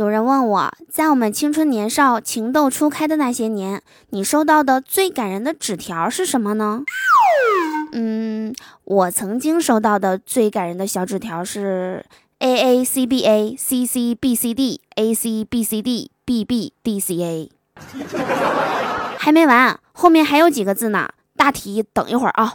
有人问我在我们青春年少、情窦初开的那些年，你收到的最感人的纸条是什么呢？嗯，我曾经收到的最感人的小纸条是 A A C B A C C B C D A C B C D B B D C A，还没完，后面还有几个字呢。大题等一会儿啊。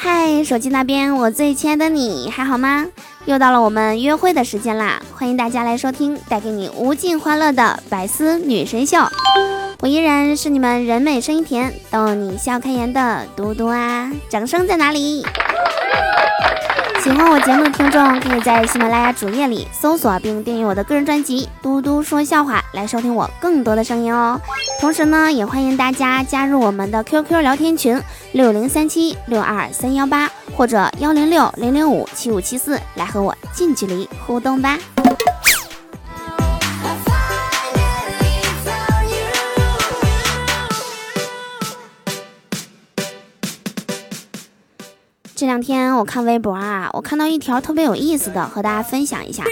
嗨，手机那边，我最亲爱的你还好吗？又到了我们约会的时间啦！欢迎大家来收听带给你无尽欢乐的百思女神秀。我依然是你们人美声音甜、逗你笑开颜的嘟嘟啊！掌声在哪里？喜欢我节目的听众，可以在喜马拉雅主页里搜索并订阅我的个人专辑《嘟嘟说笑话》，来收听我更多的声音哦。同时呢，也欢迎大家加入我们的 QQ 聊天群六零三七六二三幺八或者幺零六零零五七五七四，来和我近距离互动吧。这两天我看微博啊，我看到一条特别有意思的，和大家分享一下。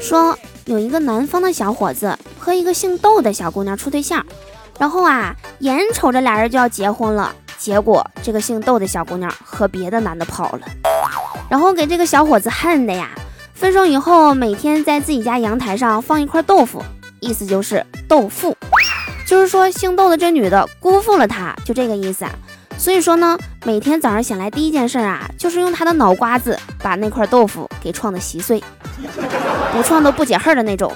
说有一个南方的小伙子和一个姓窦的小姑娘处对象，然后啊，眼瞅着俩人就要结婚了，结果这个姓窦的小姑娘和别的男的跑了，然后给这个小伙子恨的呀。分手以后，每天在自己家阳台上放一块豆腐，意思就是豆腐，就是说姓窦的这女的辜负了他，就这个意思。所以说呢，每天早上醒来第一件事啊，就是用他的脑瓜子把那块豆腐给撞得稀碎，不撞都不解恨的那种。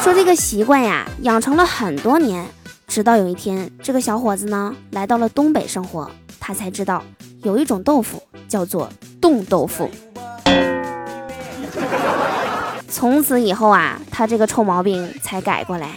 说这个习惯呀，养成了很多年，直到有一天，这个小伙子呢来到了东北生活，他才知道有一种豆腐叫做冻豆腐。从此以后啊，他这个臭毛病才改过来。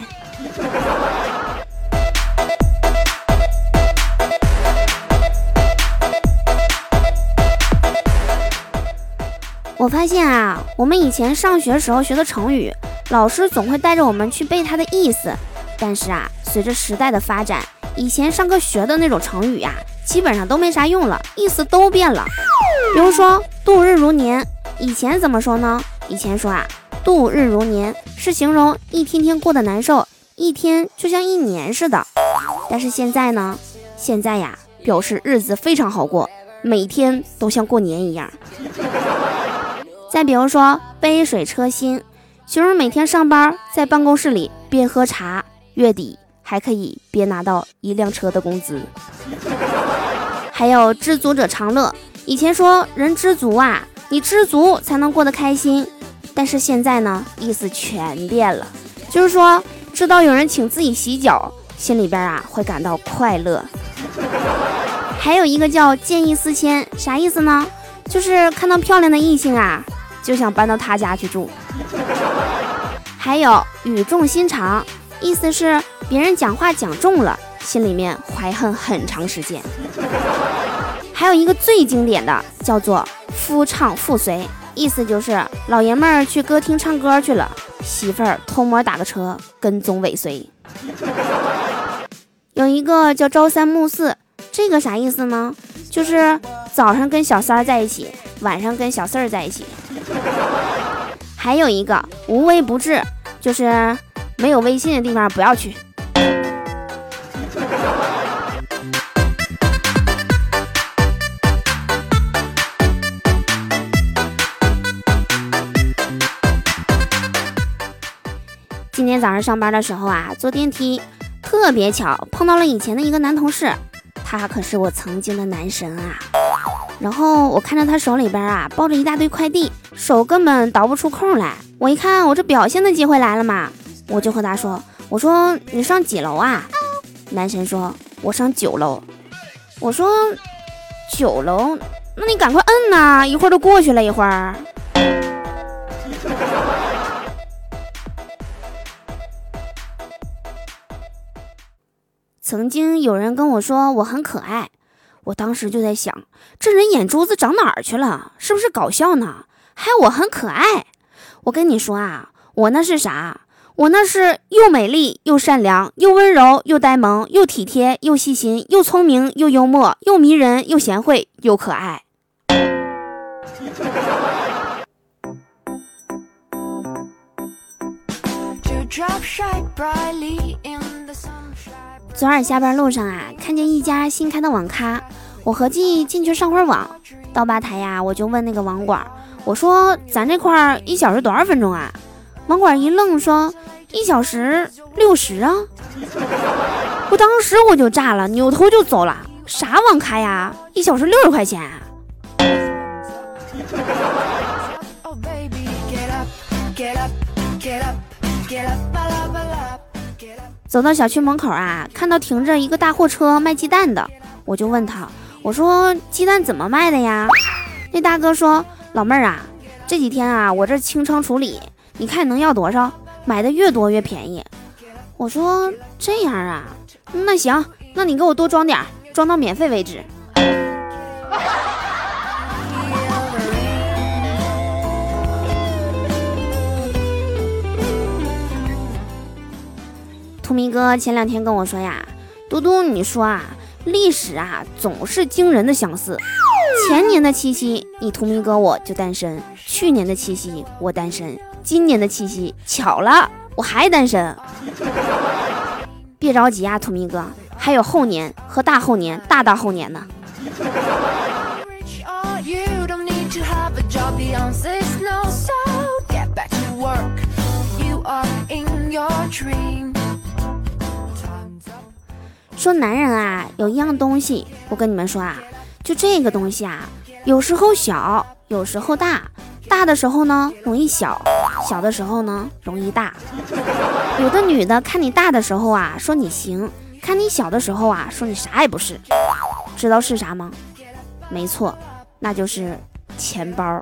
我发现啊，我们以前上学时候学的成语，老师总会带着我们去背它的意思。但是啊，随着时代的发展，以前上课学的那种成语呀，基本上都没啥用了，意思都变了。比如说度日如年，以前怎么说呢？以前说啊，度日如年是形容一天天过得难受，一天就像一年似的。但是现在呢，现在呀，表示日子非常好过，每天都像过年一样。再比如说，杯水车薪，形容每天上班在办公室里边喝茶，月底还可以边拿到一辆车的工资。还有知足者常乐，以前说人知足啊，你知足才能过得开心，但是现在呢，意思全变了，就是说知道有人请自己洗脚，心里边啊会感到快乐。还有一个叫见异思迁，啥意思呢？就是看到漂亮的异性啊。就想搬到他家去住。还有语重心长，意思是别人讲话讲重了，心里面怀恨很长时间。还有一个最经典的叫做夫唱妇随，意思就是老爷们儿去歌厅唱歌去了，媳妇儿偷摸打个车跟踪尾随。有一个叫朝三暮四，这个啥意思呢？就是早上跟小三儿在一起，晚上跟小四儿在一起。还有一个无微不至，就是没有微信的地方不要去。今天早上上班的时候啊，坐电梯，特别巧碰到了以前的一个男同事，他可是我曾经的男神啊。然后我看着他手里边啊抱着一大堆快递，手根本倒不出空来。我一看，我这表现的机会来了嘛，我就和他说：“我说你上几楼啊？”男神说：“我上九楼。”我说：“九楼那你赶快摁呐，一会儿都过去了一会儿。曾经有人跟我说我很可爱，我当时就在想，这人眼珠子长哪儿去了？是不是搞笑呢？还我很可爱？我跟你说啊，我那是啥？我那是又美丽又善良，又温柔又呆萌，又体贴又细心，又聪明又幽默，又迷人又贤惠又可爱。昨晚下班路上啊，看见一家新开的网咖，我合计进去上会儿网。到吧台呀，我就问那个网管，我说：“咱这块儿一小时多少分钟啊？”网管一愣，说：“一小时六十啊！” 我当时我就炸了，扭头就走了。啥网咖呀？一小时六十块钱？走到小区门口啊，看到停着一个大货车卖鸡蛋的，我就问他：“我说鸡蛋怎么卖的呀？”那大哥说：“老妹儿啊，这几天啊，我这清仓处理。”你看能要多少？买的越多越便宜。我说这样啊，那行，那你给我多装点，装到免费为止。图明哥前两天跟我说呀，嘟嘟，你说啊，历史啊总是惊人的相似。前年的七夕，你图明哥我就单身；去年的七夕，我单身。今年的七夕巧了，我还单身。别着急啊，土明哥，还有后年和大后年、大大后年呢。说男人啊，有一样东西，我跟你们说啊，就这个东西啊，有时候小，有时候大。大的时候呢，容易小；小的时候呢，容易大。有的女的看你大的时候啊，说你行；看你小的时候啊，说你啥也不是。知道是啥吗？没错，那就是钱包。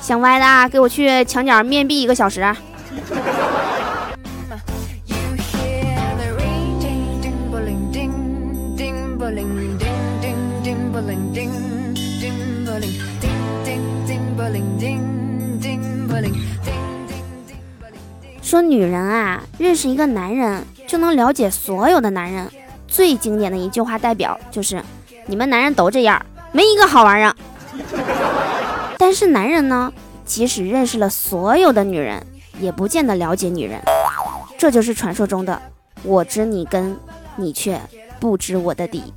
想歪的啊，给我去墙角面壁一个小时。说女人啊，认识一个男人就能了解所有的男人。最经典的一句话代表就是：你们男人都这样，没一个好玩儿。但是男人呢，即使认识了所有的女人，也不见得了解女人。这就是传说中的“我知你根，你却不知我的底”。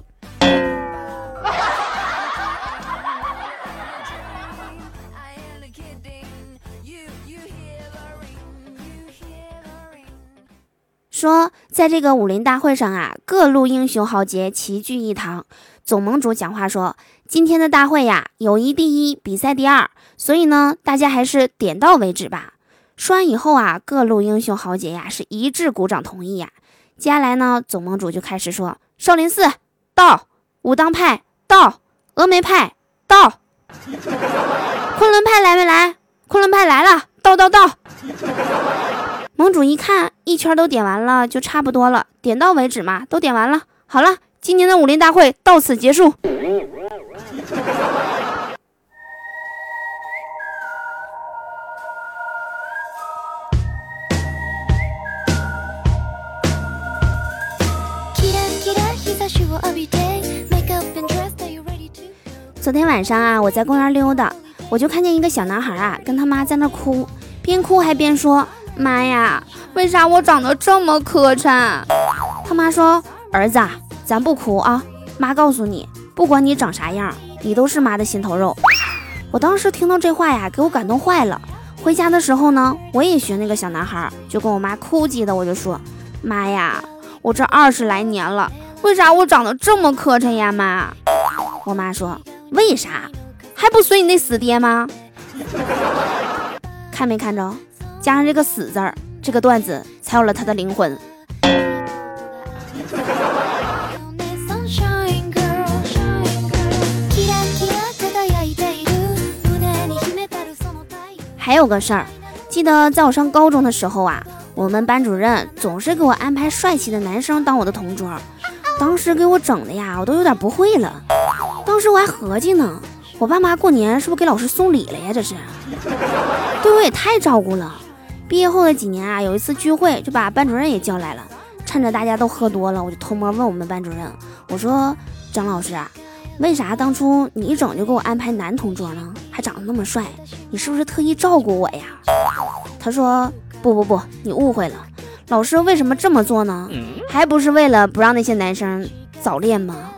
说，在这个武林大会上啊，各路英雄豪杰齐聚一堂。总盟主讲话说：“今天的大会呀，友谊第一，比赛第二，所以呢，大家还是点到为止吧。”说完以后啊，各路英雄豪杰呀是一致鼓掌同意呀。接下来呢，总盟主就开始说：“少林寺到，武当派到，峨眉派到，昆仑派来没来？昆仑派来了，到到到。”盟主一看，一圈都点完了，就差不多了，点到为止嘛，都点完了。好了，今年的武林大会到此结束。昨天晚上啊，我在公园溜达，我就看见一个小男孩啊，跟他妈在那哭，边哭还边说。妈呀，为啥我长得这么磕碜？他妈说：“儿子，咱不哭啊，妈告诉你，不管你长啥样，你都是妈的心头肉。”我当时听到这话呀，给我感动坏了。回家的时候呢，我也学那个小男孩，就跟我妈哭唧的，我就说：“妈呀，我这二十来年了，为啥我长得这么磕碜呀妈？我妈说为啥？还不随你那死爹吗？看没看着？加上这个死字儿这个段子才有了它的灵魂。还有个事儿记得在我上高中的时候啊我们班主任总是给我安排帅气的男生当我的同桌当时给我整的呀，我都有点不会了。当时我还合计呢，我爸妈过年是不是给老师送礼了呀？这是，对我也太照顾了。毕业后的几年啊，有一次聚会就把班主任也叫来了，趁着大家都喝多了，我就偷摸问我们班主任，我说张老师啊。为啥当初你一整就给我安排男同桌呢？还长得那么帅，你是不是特意照顾我呀？他说不不不，你误会了。老师为什么这么做呢？还不是为了不让那些男生早恋吗？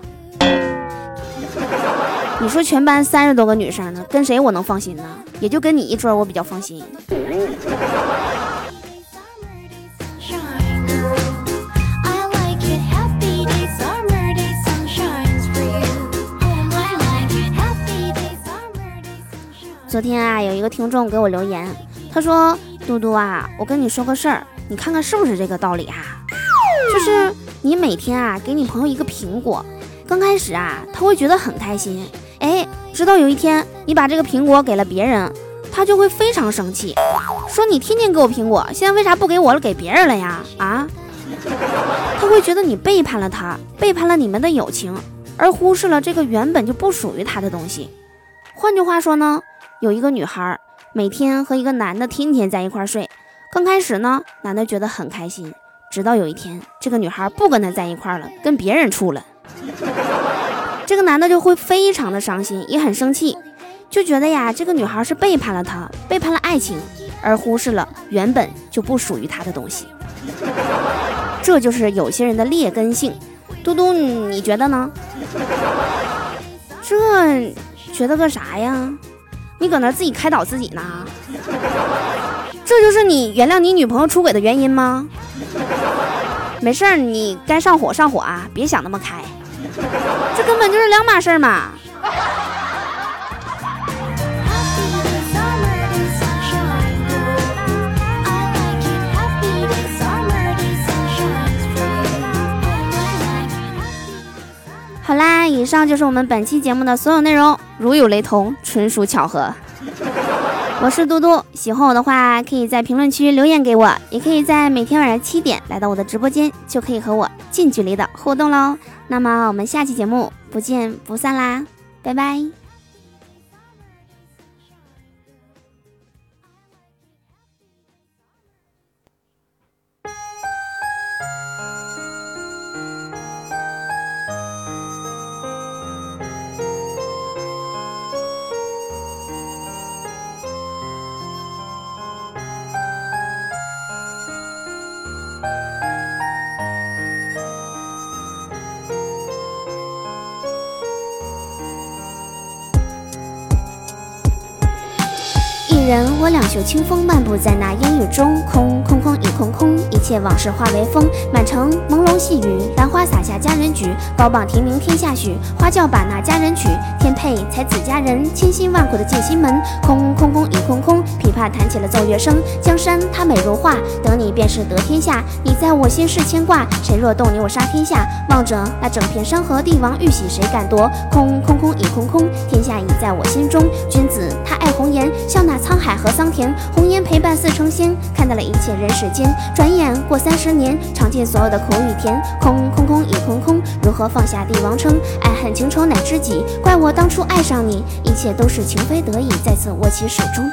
你说全班三十多个女生呢，跟谁我能放心呢？也就跟你一桌我比较放心。昨天啊，有一个听众给我留言，他说：“嘟嘟啊，我跟你说个事儿，你看看是不是这个道理啊？就是你每天啊，给你朋友一个苹果，刚开始啊，他会觉得很开心，哎，直到有一天你把这个苹果给了别人，他就会非常生气，说你天天给我苹果，现在为啥不给我了，给别人了呀？啊？他会觉得你背叛了他，背叛了你们的友情，而忽视了这个原本就不属于他的东西。换句话说呢？”有一个女孩，每天和一个男的天天在一块睡。刚开始呢，男的觉得很开心，直到有一天，这个女孩不跟他在一块了，跟别人处了，这个男的就会非常的伤心，也很生气，就觉得呀，这个女孩是背叛了他，背叛了爱情，而忽视了原本就不属于他的东西。这就是有些人的劣根性。嘟嘟，你觉得呢？这觉得个啥呀？你搁那自己开导自己呢？这就是你原谅你女朋友出轨的原因吗？没事儿，你该上火上火啊，别想那么开，这根本就是两码事嘛。好啦，以上就是我们本期节目的所有内容。如有雷同，纯属巧合。我是嘟嘟，喜欢我的话，可以在评论区留言给我，也可以在每天晚上七点来到我的直播间，就可以和我近距离的互动喽。那么我们下期节目不见不散啦，拜拜。人我两袖清风漫步在那烟雨中，空空空已空空，一切往事化为风。满城朦胧细雨，兰花洒下佳人举，高榜题名天下许，花轿把那佳人娶。天配才子佳人，千辛万苦的进心门。空空空已空空，琵琶弹起了奏乐声。江山它美如画，得你便是得天下。你在我心是牵挂，谁若动你我杀天下。望着那整片山河帝王玉玺谁敢夺？空空空已空空，天下已在我心中。君子他爱红颜，笑纳。沧海海和桑田，红颜陪伴似成仙，看到了一切人世间。转眼过三十年，尝尽所有的苦与甜。空空空已空空，如何放下帝王称？爱恨情仇乃知己，怪我当初爱上你，一切都是情非得已，再次握起手中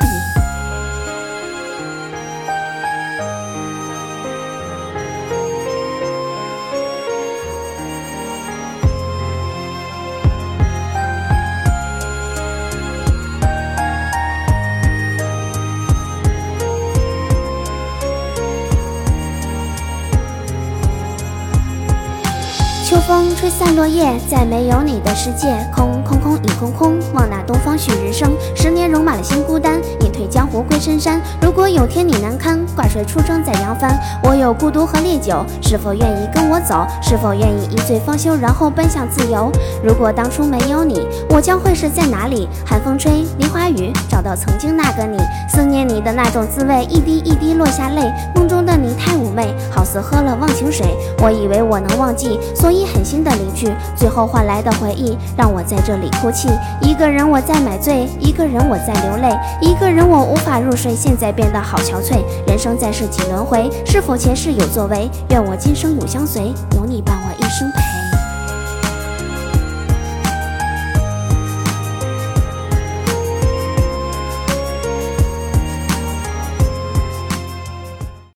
秋。风吹散落叶，在没有你的世界，空空空已空空。望那东方旭日升，十年戎马的心孤单，隐退江湖归深山。如果有天你难堪，挂帅出征在扬帆，我有孤独和烈酒，是否愿意跟我走？是否愿意一醉方休，然后奔向自由？如果当初没有你，我将会是在哪里？寒风吹，梨花雨，找到曾经那个你，思念你的那种滋味，一滴一滴落下泪。梦中的你太妩媚，好似喝了忘情水。我以为我能忘记，所以狠心的离去，最后换来的回忆让我在这里哭泣。一个人我在买醉，一个人我在流泪，一个人我无法入睡。现在变得好憔悴，人生在世几轮回，是否前世有作为？愿我今生永相随，有你伴我一生陪。